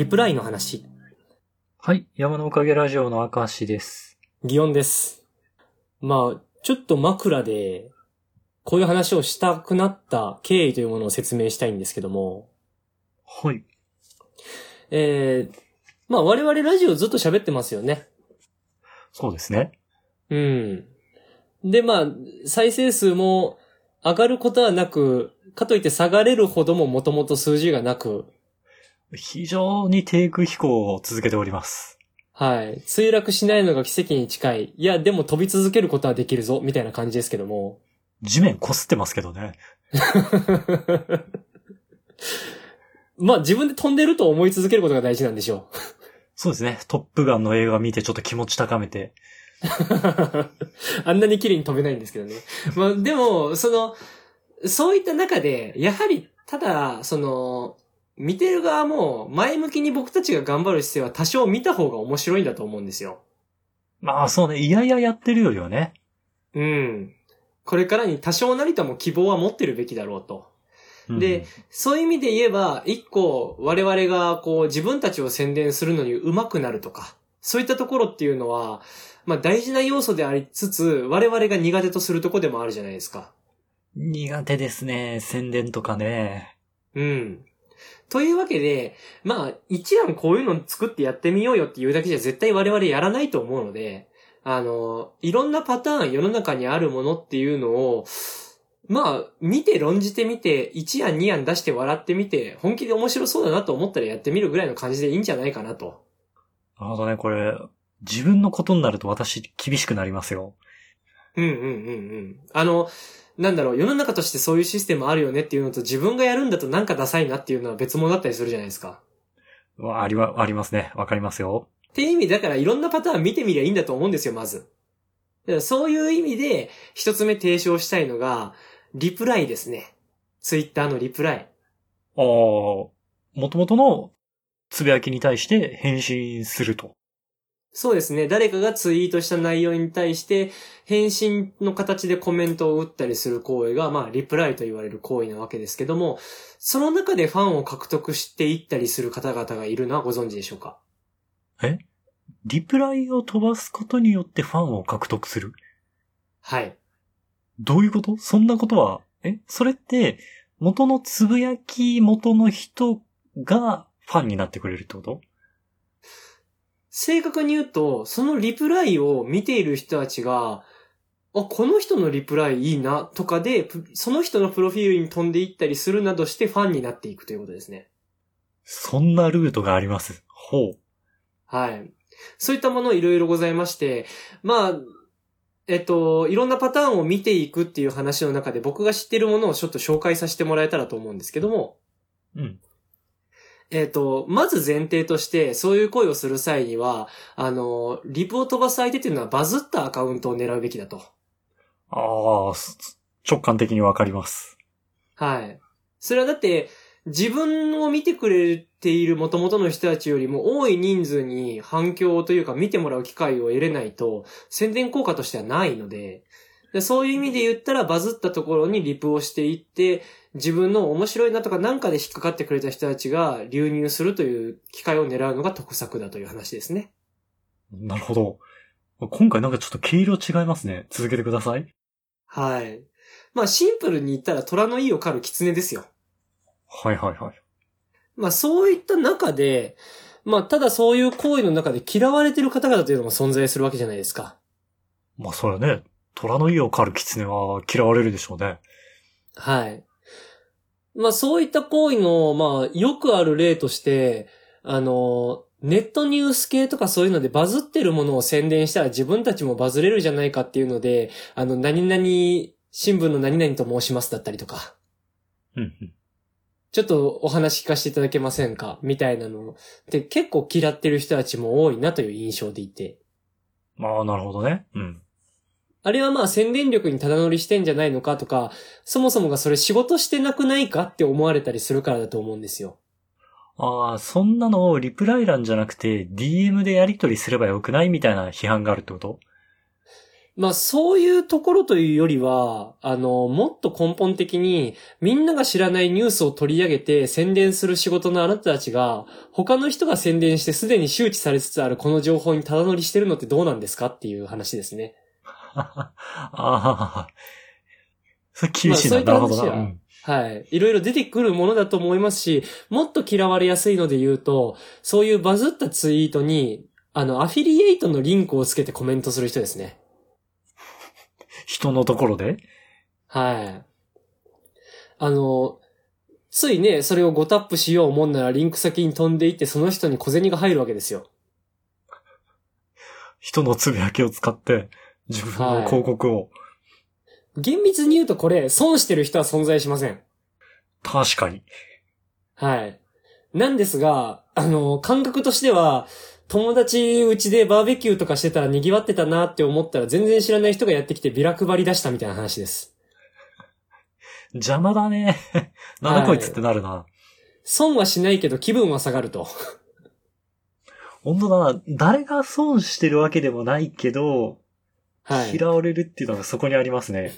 リプライの話、はい。山のおかげラジオの明石です。擬音です。まあ、ちょっと枕で、こういう話をしたくなった経緯というものを説明したいんですけども、はい。えー、まあ我々ラジオずっと喋ってますよね。そうですね。うん。で、まあ、再生数も上がることはなく、かといって下がれるほどももともと数字がなく、非常に低空飛行を続けております。はい。墜落しないのが奇跡に近い。いや、でも飛び続けることはできるぞ、みたいな感じですけども。地面擦ってますけどね。まあ自分で飛んでると思い続けることが大事なんでしょそうですね。トップガンの映画見てちょっと気持ち高めて。う。あんなに綺麗に飛べないんですけどね。まあでも、その、そういった中で、やはり、ただ、その、見てる側も前向きに僕たちが頑張る姿勢は多少見た方が面白いんだと思うんですよ。まあそうね。いやいややってるよりはね。うん。これからに多少なりとも希望は持ってるべきだろうと。うんで、そういう意味で言えば、一個我々がこう自分たちを宣伝するのに上手くなるとか、そういったところっていうのは、まあ大事な要素でありつつ、我々が苦手とするところでもあるじゃないですか。苦手ですね。宣伝とかね。うん。というわけで、まあ一覧こういうの作ってやってみようよっていうだけじゃ絶対我々やらないと思うので、あの、いろんなパターン世の中にあるものっていうのを、まあ、見て論じてみて、1案2案出して笑ってみて、本気で面白そうだなと思ったらやってみるぐらいの感じでいいんじゃないかなと。なるほどね。これ、自分のことになると私厳しくなりますよ。うんうんうんうん。あの、なんだろう、世の中としてそういうシステムあるよねっていうのと自分がやるんだとなんかダサいなっていうのは別物だったりするじゃないですか。わありは、ありますね。わかりますよ。っていう意味だからいろんなパターン見てみりゃいいんだと思うんですよ、まず。だからそういう意味で一つ目提唱したいのが、リプライですね。ツイッターのリプライ。ああ、もともとのつぶやきに対して返信すると。そうですね。誰かがツイートした内容に対して、返信の形でコメントを打ったりする行為が、まあ、リプライと言われる行為なわけですけども、その中でファンを獲得していったりする方々がいるのはご存知でしょうか？え？リプライを飛ばすことによってファンを獲得する？はい。どういうこと？そんなことは、え？それって、元のつぶやき元の人がファンになってくれるってこと？正確に言うと、そのリプライを見ている人たちが、あ、この人のリプライいいな、とかで、プその人のプロフィールに飛んでいったりするなどしてファンになっていくということですね。そんなルートがあります。ほう。はい。そういったものいろいろございまして、まあ、えっと、いろんなパターンを見ていくっていう話の中で僕が知ってるものをちょっと紹介させてもらえたらと思うんですけども、うん。えっと、まず前提として、そういう声をする際には、あの、リプを飛ばす相手っていうのはバズったアカウントを狙うべきだと。ああ、す直感的にわかります。はい。それはだって、自分を見てくれている元々の人たちよりも多い人数に反響というか見てもらう機会を得れないと宣伝効果としてはないので、でそういう意味で言ったらバズったところにリプをしていって、自分の面白いなとかなんかで引っかかってくれた人たちが流入するという機会を狙うのが得策だという話ですね。なるほど。今回なんかちょっと毛色違いますね。続けてください。はい。まあシンプルに言ったら虎の意を狩る狐ですよ。はいはいはい。まあそういった中で、まあただそういう行為の中で嫌われてる方々というのも存在するわけじゃないですか。まあそれはね、虎の家を狩る狐は嫌われるでしょうね。はい。まあそういった行為の、まあよくある例として、あの、ネットニュース系とかそういうのでバズってるものを宣伝したら自分たちもバズれるじゃないかっていうので、あの、何々、新聞の何々と申しますだったりとか、うんうん。ちょっとお話聞かせていただけませんかみたいなので結構嫌ってる人たちも多いなという印象でいて。まあなるほどね。うん。あれはまあ宣伝力にただ乗りしてんじゃないのかとか、そもそもがそれ仕事してなくないかって思われたりするからだと思うんですよ。ああ、そんなのをリプライ欄じゃなくて DM でやり取りすればよくないみたいな批判があるってこと？まあそういうところというよりは、あの、もっと根本的にみんなが知らないニュースを取り上げて宣伝する仕事のあなたたちが、他の人が宣伝してすでに周知されつつあるこの情報にただ乗りしてるのってどうなんですかっていう話ですね。ああ。それ厳しいな。まあなるほどな。うんはい。いろいろ出てくるものだと思いますし、もっと嫌われやすいので言うと、そういうバズったツイートに、あの、アフィリエイトのリンクをつけてコメントする人ですね。人のところで？はい。あの、ついね、それを5タップしようもんならリンク先に飛んでいってその人に小銭が入るわけですよ。人のつぶやきを使って、自分の広告を。厳密に言うとこれ、損してる人は存在しません。確かに。はい。なんですが、あの、感覚としては、友達うちでバーベキューとかしてたら賑わってたなって思ったら全然知らない人がやってきてビラ配り出したみたいな話です。邪魔だね。なんだこいつってなるな。損はしないけど気分は下がると。本当だな。誰が損してるわけでもないけど、はい。嫌われるっていうのがそこにありますね。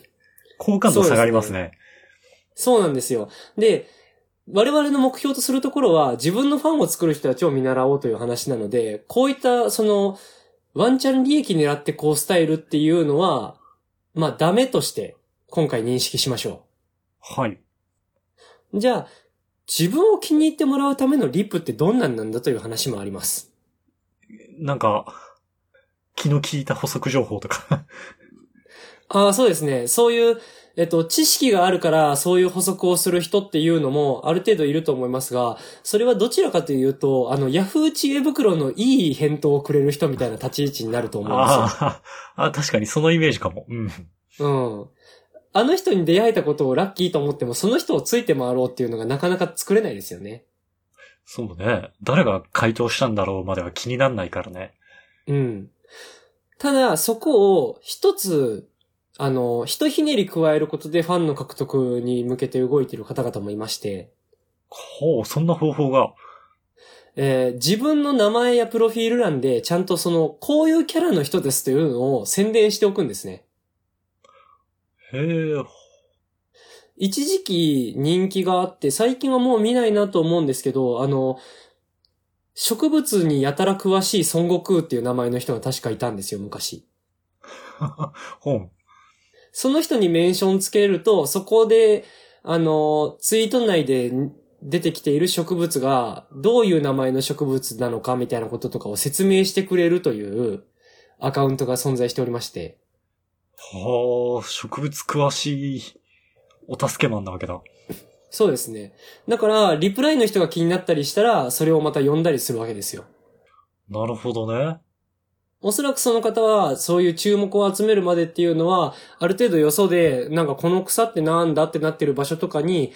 好感度下がりますね。そうなんですよ。で、我々の目標とするところは自分のファンを作る人たちを見習おうという話なので、こういったその、ワンチャン利益狙ってこうスタイルっていうのは、まあダメとして今回認識しましょはい。う。じゃあ、自分を気に入ってもらうためのリップってどんなんなんだという話もあります。なんか、気の利いた補足情報とか。ああ、そうですね。そういう、えっと、知識があるから、そういう補足をする人っていうのも、ある程度いると思いますが、それはどちらかというと、あの、ヤフー知恵袋のいい返答をくれる人みたいな立ち位置になると思うんですよ。ああ、あ確かにそのイメージかも。うん。うん。あの人に出会えたことをラッキーと思っても、その人をついて回ろうっていうのがなかなか作れないですよね。そうね。誰が回答したんだろうまでは気になんないからね。うん。ただ、そこを一つ、あの、ひとひねり加えることでファンの獲得に向けて動いている方々もいまして、ほう、そんな方法が。えー自分の名前やプロフィール欄でちゃんとその、こういうキャラの人ですというのを宣伝しておくんですね。へえ、一時期人気があって、最近はもう見ないなと思うんですけど、あの、植物にやたら詳しい孫悟空っていう名前の人が確かいたんですよ、昔。本。その人にメンションつけると、そこで、あの、ツイート内で出てきている植物が、どういう名前の植物なのかみたいなこととかを説明してくれるというアカウントが存在しておりまして。はあ、植物詳しいお助けマンなわけだ。そうですね。だから、リプライの人が気になったりしたら、それをまた読んだりするわけですよ。なるほどね。おそらくその方は、そういう注目を集めるまでっていうのは、ある程度よそで、なんかこの草ってなんだってなってる場所とかに、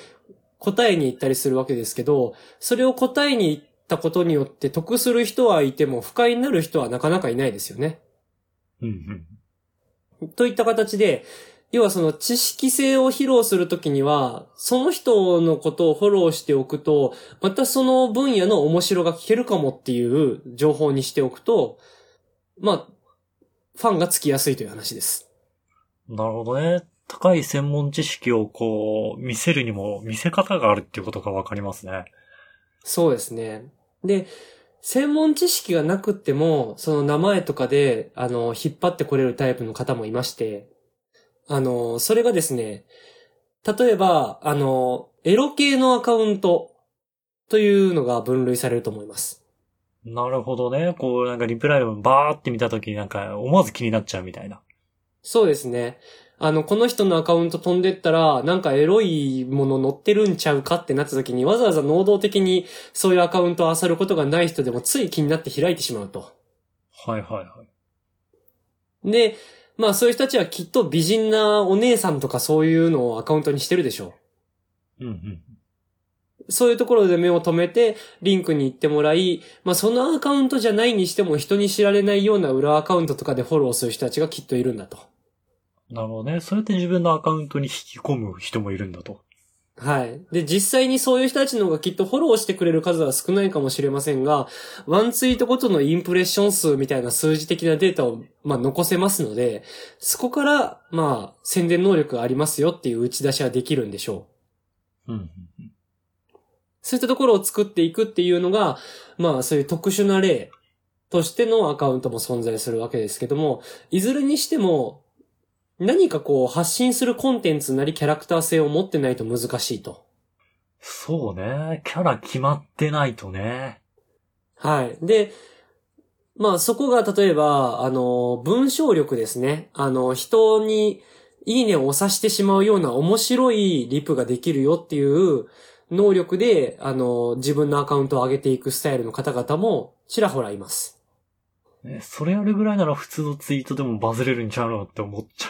答えに行ったりするわけですけど、それを答えに行ったことによって得する人はいても、不快になる人はなかなかいないですよね。うんうん。といった形で、要はその知識性を披露するときには、その人のことをフォローしておくと、またその分野の面白が聞けるかもっていう情報にしておくと、まあ、ファンがつきやすいという話です。なるほどね。高い専門知識をこう、見せるにも見せ方があるっていうことがわかりますね。そうですね。で、専門知識がなくっても、その名前とかで、あの、引っ張ってこれるタイプの方もいまして、あの、それがですね、例えば、あの、エロ系のアカウントというのが分類されると思います。なるほどね。こう、なんかリプライをバーって見たときになんか思わず気になっちゃうみたいな。そうですね。あの、この人のアカウント飛んでったら、なんかエロいもの載ってるんちゃうかってなった時に、わざわざ能動的にそういうアカウントを漁ることがない人でもつい気になって開いてしまうと。はいはいはい。で、まあそういう人たちはきっと美人なお姉さんとかそういうのをアカウントにしてるでしょうんうん。う。そういうところで目を留めて、リンクに行ってもらい、まあそのアカウントじゃないにしても人に知られないような裏アカウントとかでフォローする人たちがきっといるんだと。なるほどね。それって自分のアカウントに引き込む人もいるんだと。はい。で、実際にそういう人たちの方がきっとフォローしてくれる数は少ないかもしれませんが、ワンツイートごとのインプレッション数みたいな数字的なデータを、まあ、残せますので、そこから、まあ、宣伝能力がありますよっていう打ち出しはできるんでしょう。うん。そういったところを作っていくっていうのが、まあそういう特殊な例としてのアカウントも存在するわけですけども、いずれにしても、何かこう発信するコンテンツなりキャラクター性を持ってないと難しいと。そうね。キャラ決まってないとね。はい。で、まあそこが例えば、あの、文章力ですね。あの、人にいいねを押さしてしまうような面白いリプができるよっていう能力で、あの、自分のアカウントを上げていくスタイルの方々もちらほらいます。ねそれやるぐらいなら普通のツイートでもバズれるんちゃうのって思っちゃ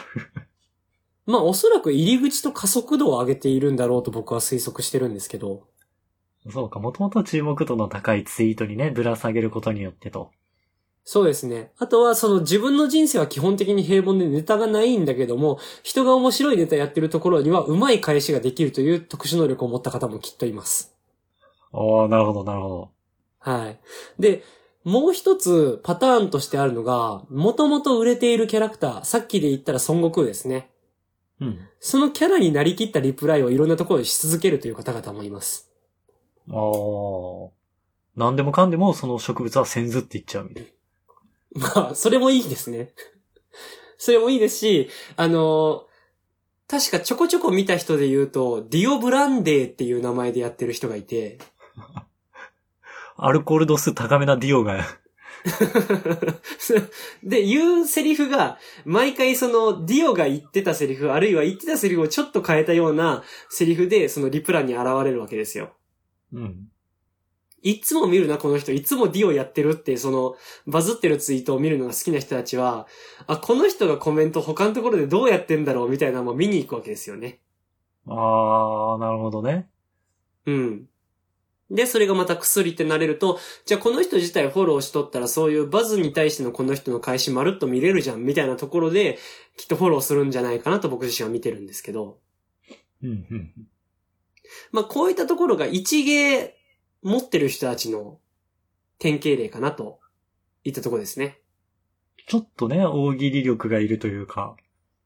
まあおそらく入り口と加速度を上げているんだろうと僕は推測してるんですけど。う。そうか、もともと注目度の高いツイートにね、ぶら下げることによってと。そうですね。あとは、その自分の人生は基本的に平凡でネタがないんだけども、人が面白いネタやってるところには、うまい返しができるという特殊能力を持った方もきっといます。ああ、なるほど、なるほど。はい。で、もう一つパターンとしてあるのが、もともと売れているキャラクター、さっきで言ったら孫悟空ですね。うん。そのキャラになりきったリプライをいろんなところでし続けるという方々もいます。ああ。何でもかんでもその植物は先ずって言っちゃうみたいまあ、それもいいですね。それもいいですし、あの、確かちょこちょこ見た人で言うと、ディオブランデーっていう名前でやってる人がいて、な。アルコール度数高めなディオが、で、言うセリフが、毎回その、ディオが言ってたセリフ、あるいは言ってたセリフをちょっと変えたようなセリフで、そのリプランに現れるわけですよ。うん。いつも見るな、この人。いつもディオやってるって、その、バズってるツイートを見るのが好きな人たちは、あ、この人がコメント他のところでどうやってんだろうみたいなのも見に行くわけですよね。ああ、なるほどね。うん。で、それがまた薬ってなれると、じゃあこの人自体フォローしとったらそういうバズに対してのこの人の返しまるっと見れるじゃんみたいなところで、きっとフォローするんじゃないかなと僕自身は見てるんですけど。うん、うん。まあこういったところが一芸持ってる人たちの典型例かなといったところですね。ちょっとね、大喜利力がいるというか。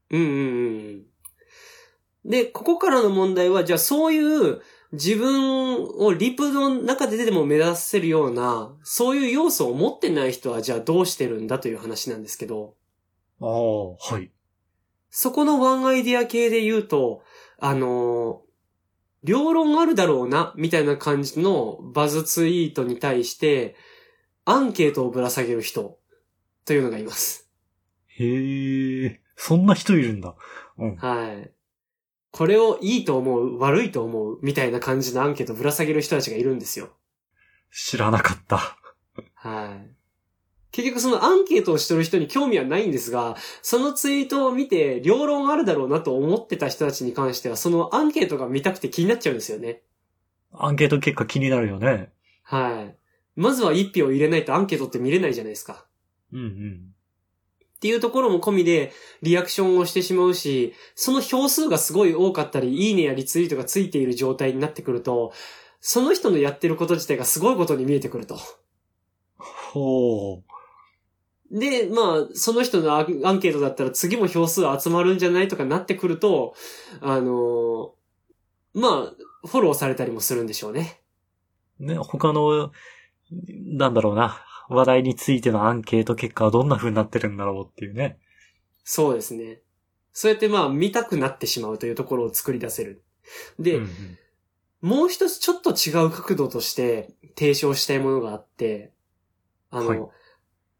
うんうんうんうん。で、ここからの問題は、じゃあそういう自分をリプの中ででも目指せるような、そういう要素を持ってない人はじゃあどうしてるんだという話なんですけど、ああ、はい。そこのワンアイディア系で言うと、あのー両論あるだろうな、みたいな感じのバズツイートに対して、アンケートをぶら下げる人、というのがいます。へえ、そんな人いるんだ。うん。はい。これをいいと思う、悪いと思う、みたいな感じのアンケートをぶら下げる人たちがいるんですよ。知らなかった。はい。結局そのアンケートをしてる人に興味はないんですが、そのツイートを見て、両論あるだろうなと思ってた人たちに関しては、そのアンケートが見たくて気になっちゃうんですよね。アンケート結果気になるよね。はい。まずは一票入れないとアンケートって見れないじゃないですか。うんうん。っていうところも込みで、リアクションをしてしまうし、その票数がすごい多かったり、いいねやリツイートがついている状態になってくると、その人のやってること自体がすごいことに見えてくると。ほう。で、まあ、その人のアンケートだったら次も票数集まるんじゃないとかなってくると、あのまあ、フォローされたりもするんでしょうね。ね、他の、なんだろうな、話題についてのアンケート結果はどんな風になってるんだろうっていうね。そうですね。そうやってまあ、見たくなってしまうというところを作り出せる。で、うんうんもう一つちょっと違う角度として提唱したいものがあって、あの、はい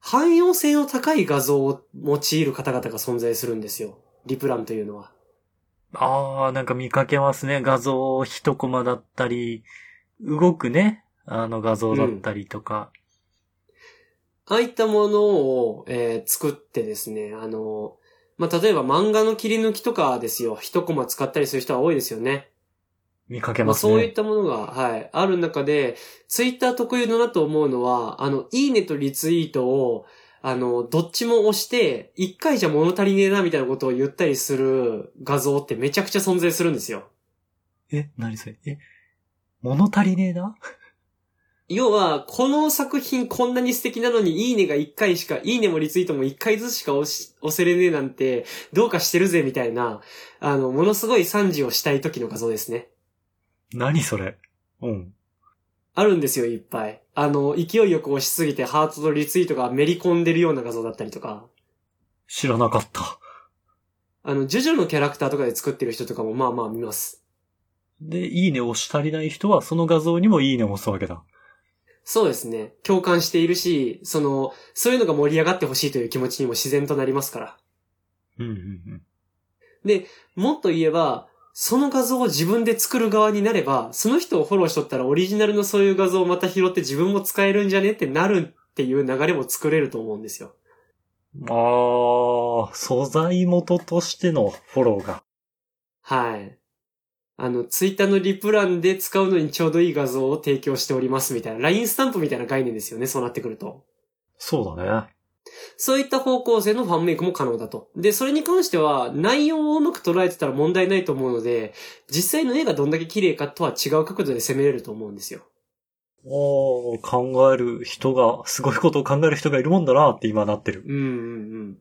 汎用性の高い画像を用いる方々が存在するんですよ。リプランというのは。ああ、なんか見かけますね。画像一コマだったり、動くね、あの画像だったりとか。ああいったものを、えー作ってですね、あの、まあ、例えば漫画の切り抜きとかですよ。一コマ使ったりする人は多いですよね。見かけまあ、ますね。そういったものが、はい、ある中で、ツイッター特有のなと思うのは、あの、いいねとリツイートを、あの、どっちも押して、一回じゃ物足りねえな、みたいなことを言ったりする画像ってめちゃくちゃ存在するんですよ。え、何それ？え、物足りねえな？要は、この作品こんなに素敵なのに、いいねが1回しか、いいねもリツイートも1回ずつしか押し押せれねえなんて、どうかしてるぜ、みたいな、あの、ものすごい賛辞をしたい時の画像ですね。何それ？うん。あるんですよ、いっぱい。あの、勢いよく押しすぎてハートとリツイートがめり込んでるような画像だったりとか、知らなかった。あの、ジョジョのキャラクターとかで作ってる人とかもまあまあ見ます。で、いいね押し足りない人はその画像にもいいねを押すわけだ。そうですね。共感しているし、その、そういうのが盛り上がってほしいという気持ちにも自然となりますから。うんうんうん。で、もっと言えば、その画像を自分で作る側になれば、その人をフォローしとったらオリジナルのそういう画像をまた拾って自分も使えるんじゃねってなるっていう流れも作れると思うんですよ。ああ、素材元としてのフォローが。はい。あの、ツイッターのリプランで使うのにちょうどいい画像を提供しておりますみたいな、LINE スタンプみたいな概念ですよね、そうなってくると。そうだね。そういった方向性のファンメイクも可能だと。で、それに関しては、内容をうまく捉えてたら問題ないと思うので、実際の絵がどんだけ綺麗かとは違う角度で攻めれると思うんですよ。おー、考える人が、すごいことを考える人がいるもんだなって今なってる。うんうんうん。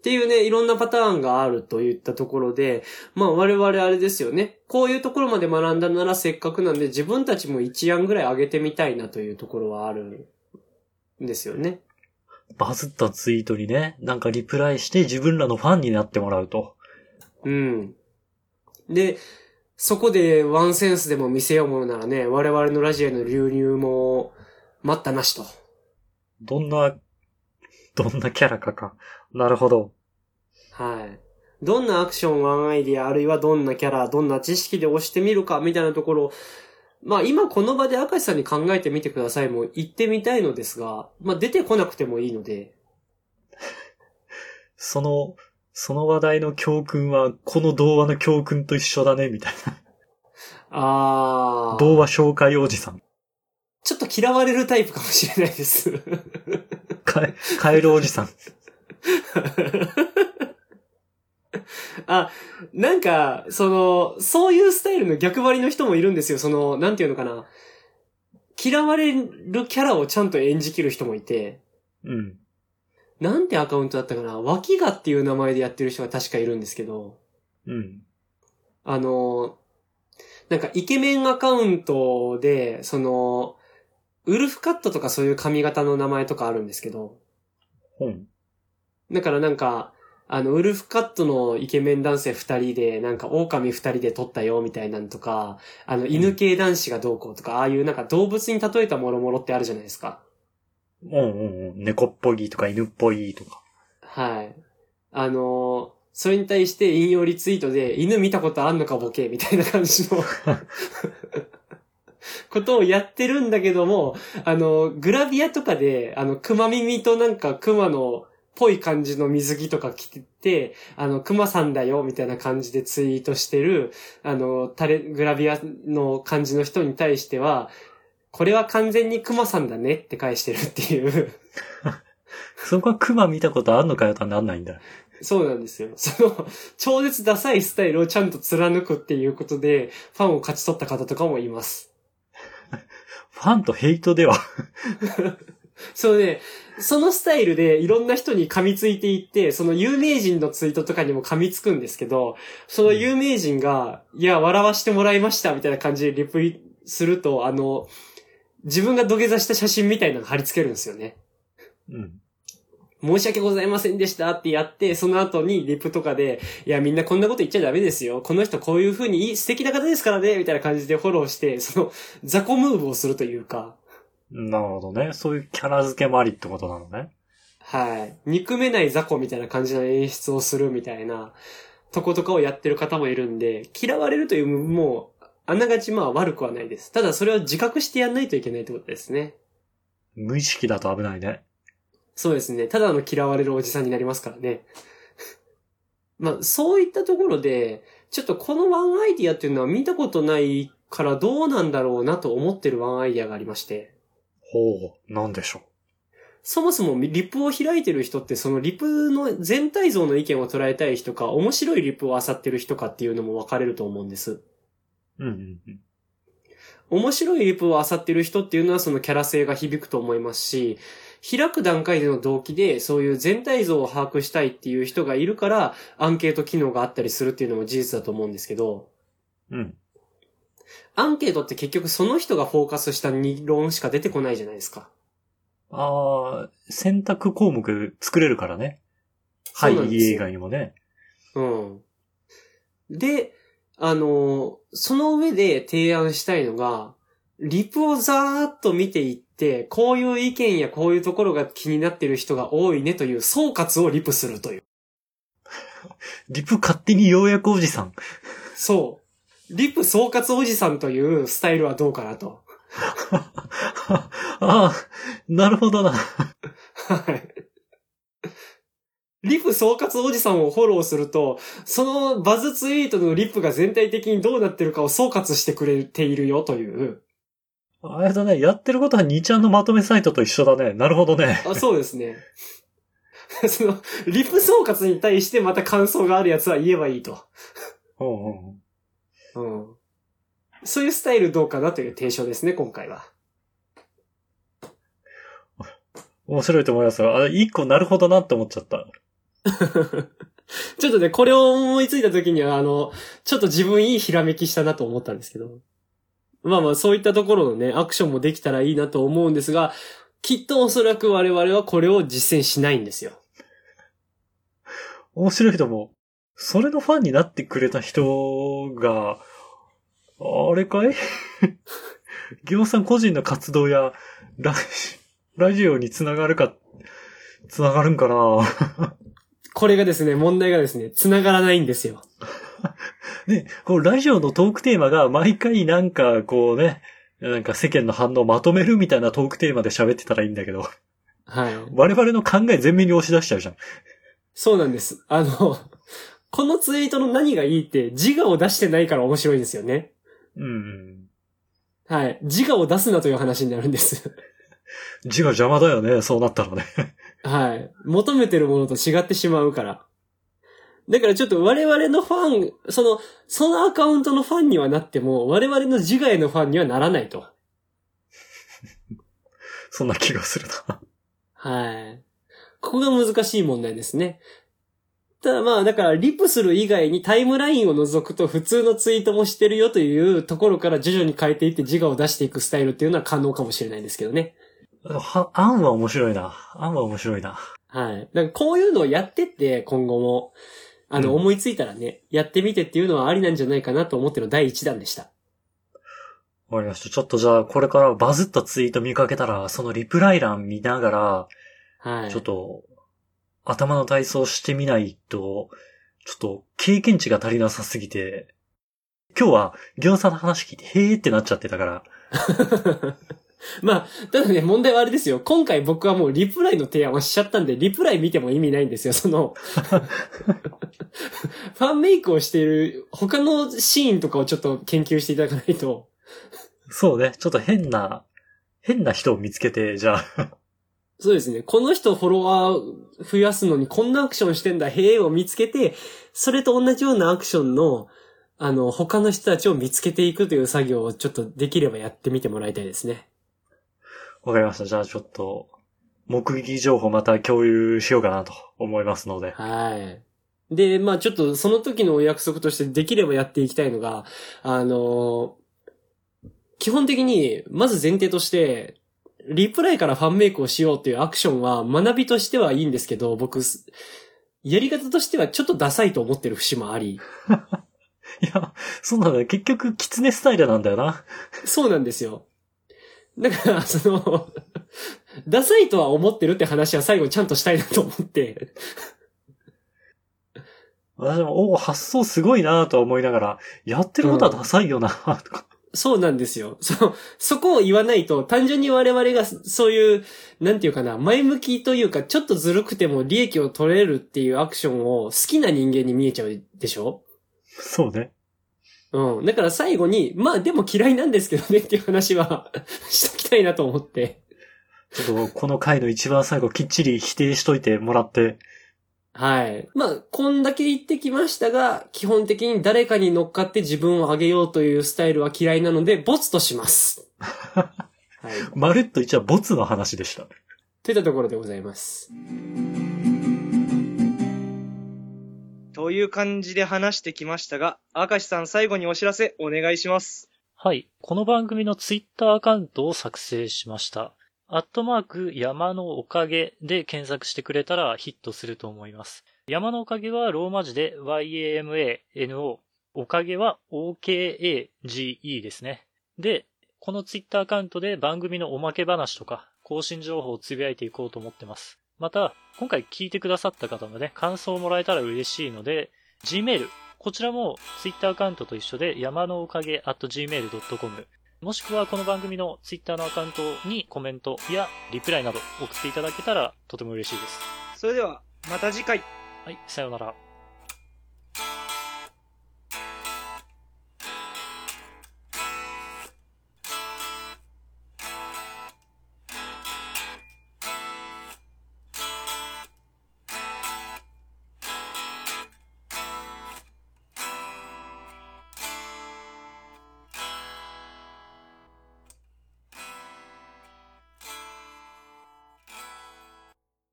っていうね、いろんなパターンがあるといったところで、まあ我々あれですよね。こういうところまで学んだならせっかくなんで自分たちも一案ぐらい上げてみたいなというところはあるんですよね。バズったツイートにね、なんかリプライして自分らのファンになってもらうと。うん。で、そこでワンセンスでも見せようものならね、我々のラジオへの流入も待ったなしと。どんな、どんなキャラかか。なるほど。はい。どんなアクション、ワンアイディア、あるいはどんなキャラ、どんな知識で押してみるか、みたいなところ、まあ今この場で明石さんに考えてみてくださいも言ってみたいのですが、まあ出てこなくてもいいので、その、その話題の教訓は、この童話の教訓と一緒だね、みたいな。あー、童話紹介おじさん。ちょっと嫌われるタイプかもしれないです。カエ、カエルおじさん。あ、なんか、その、そういうスタイルの逆張りの人もいるんですよ。その、なんていうのかな。嫌われるキャラをちゃんと演じきる人もいて、うん。なんてアカウントだったかな脇がっていう名前でやってる人が確かいるんですけど、うん。あの、なんかイケメンアカウントで、その、ウルフカットとかそういう髪型の名前とかあるんですけど、本。だからなんか、あの、ウルフカットのイケメン男性二人で、なんか狼二人で撮ったよみたいなんとか、あの、犬系男子がどうこうとか、ああいうなんか動物に例えたもろもろってあるじゃないですか。うんうんうん。猫っぽいとか犬っぽいとか。はい。あのーそれに対して引用リツイートで、犬見たことあんのかボケみたいな感じの ことをやってるんだけども、あの、グラビアとかで、あの、熊耳となんか熊のぽい感じの水着とか着てて、あの、熊さんだよ、みたいな感じでツイートしてる、あの、タレ、グラビアの感じの人に対しては、これは完全に熊さんだねって返してるっていう。そこは熊見たことあんのかよとはなんないんだ。そうなんですよ。その、超絶ダサいスタイルをちゃんと貫くっていうことで、ファンを勝ち取った方とかもいます。ファンとヘイトでは。そうね、そのスタイルでいろんな人に噛みついていって、その有名人のツイートとかにも噛みつくんですけど、その有名人が、いや、笑わしてもらいましたみたいな感じでリプリすると、あの、自分が土下座した写真みたいなの貼り付けるんですよね。うん。申し訳ございませんでしたってやって、その後にリプとかで、いや、みんなこんなこと言っちゃダメですよ。この人こういう風にいい素敵な方ですからね、みたいな感じでフォローして、その、雑魚ムーブをするというか、なるほどね。そういうキャラ付けもありってことなのね。はい。憎めない雑魚みたいな感じの演出をするみたいな、とことかをやってる方もいるんで、嫌われるというも、あながちまあ悪くはないです。ただそれを自覚してやんないといけないってことですね。無意識だと危ないね。そうですね。ただの嫌われるおじさんになりますからね。まあ、そういったところで、ちょっとこのワンアイディアっていうのは見たことないからどうなんだろうなと思ってるワンアイディアがありまして。ほう、なんでしょそもそもリプを開いてる人ってそのリプの全体像の意見を捉えたい人か、面白いリプを漁ってる人かっていうのも分かれると思うんです。う。うんうんうん。面白いリプを漁ってる人っていうのはそのキャラ性が響くと思いますし、開く段階での動機でそういう全体像を把握したいっていう人がいるから、アンケート機能があったりするっていうのも事実だと思うんですけど、うん。アンケートって結局その人がフォーカスした理論しか出てこないじゃないですか。ああ、選択項目作れるからね。はい、以外にもね。うん。で、あの、その上で提案したいのが、リプをざーっと見ていって、こういう意見やこういうところが気になってる人が多いねという総括をリプするという。リプ勝手にようやくおじさん。そう。リプ総括おじさんというスタイルはどうかなと。ああ、なるほどな。はい。リプ総括おじさんをフォローすると、そのバズツイートのリプが全体的にどうなってるかを総括してくれているよという。あれだね、やってることは2ちゃんのまとめサイトと一緒だね。なるほどね。あ、そうですね。その、リプ総括に対してまた感想があるやつは言えばいいと。うんうんうんうん。そういうスタイルどうかなという提唱ですね、今回は。面白いと思いますよ。あ、一個なるほどなって思っちゃった。ちょっとね、これを思いついた時には、あの、ちょっと自分いいひらめきしたなと思ったんですけど。まあまあ、そういったところのね、アクションもできたらいいなと思うんですが、きっとおそらく我々はこれを実践しないんですよ。面白いと思う。それのファンになってくれた人が、あれかい？ギオさん個人の活動やラジラジオにつながるか、つながるんかな？これがですね、問題がですね、繋がらないんですよ。ね、こう、ラジオのトークテーマが毎回なんか、こうね、なんか世間の反応をまとめるみたいなトークテーマで喋ってたらいいんだけど、はい。我々の考え全面に押し出しちゃうじゃん。そうなんです。あの、このツイートの何がいいって自我を出してないから面白いんですよね。うん。はい。自我を出すなという話になるんです。字が邪魔だよね、そうなったらね。はい。求めてるものと違ってしまうから。だからちょっと我々のファン、その、そのアカウントのファンにはなっても、我々の自我へのファンにはならないと。そんな気がするな。はい。ここが難しい問題ですね。ただまあ、だから、リプする以外にタイムラインを除くと普通のツイートもしてるよというところから徐々に変えていって自我を出していくスタイルっていうのは可能かもしれないですけどね。は、案は面白いな。案は面白いな。はい。だからこういうのをやってって、今後も、あの、うん思いついたらね、やってみてっていうのはありなんじゃないかなと思っての第一弾でした。わかりました。ちょっとじゃあ、これからバズったツイート見かけたら、そのリプライ欄見ながら、はい。ちょっと、頭の体操してみないと、ちょっと経験値が足りなさすぎて、今日は餃子の話聞いて、へーってなっちゃってたから、まあ、ただね、問題はあれですよ。今回僕はもうリプライの提案をしちゃったんで、リプライ見ても意味ないんですよ。その、ファンメイクをしている他のシーンとかをちょっと研究していただかないと。そうね、ちょっと変な、変な人を見つけて、じゃあ、そうですね。この人フォロワー増やすのにこんなアクションしてんだ、へえを見つけて、それと同じようなアクションの、あの、他の人たちを見つけていくという作業をちょっとできればやってみてもらいたいですね。わかりました。じゃあちょっと、目撃情報また共有しようかなと思いますので。はい。で、まあちょっとその時のお約束としてできればやっていきたいのが、あの基本的に、まず前提として、リプライからファンメイクをしようっていうアクションは学びとしてはいいんですけど、僕、やり方としてはちょっとダサいと思ってる節もあり、いや、そうなんだよ。結局、キツネスタイルなんだよな。そうなんですよ。だから、その、ダサいとは思ってるって話は最後にちゃんとしたいなと思って、私も、おお、発想すごいなと思いながら、やってることはダサいよなとか。そうなんですよ。そ、そこを言わないと、単純に我々がそういう、なんていうかな、前向きというか、ちょっとずるくても利益を取れるっていうアクションを好きな人間に見えちゃうでしょ？そうね。うん。だから最後に、まあでも嫌いなんですけどねっていう話は しときたいなと思って。ちょっと、この回の一番最後、きっちり否定しといてもらって、はい。まあ、こんだけ言ってきましたが、基本的に誰かに乗っかって自分を上げようというスタイルは嫌いなので、ボツとします。はい。まるっと一応ボツの話でした。といったところでございます。という感じで話してきましたが、明石さん最後にお知らせお願いします。はい。この番組のツイッターアカウントを作成しました。アットマーク山のおかげで検索してくれたらヒットすると思います。山のおかげはローマ字で YAMANO。おかげは OKAGE ですね。で、このツイッターアカウントで番組のおまけ話とか更新情報をつぶやいていこうと思ってます。また、今回聞いてくださった方のね、感想をもらえたら嬉しいので、Gmail、こちらも Twitter アカウントと一緒で山のおかげ at gmail.com もしくはこの番組の Twitter のアカウントにコメントやリプライなど送っていただけたらとても嬉しいです。それでは、また次回。はい、さようなら。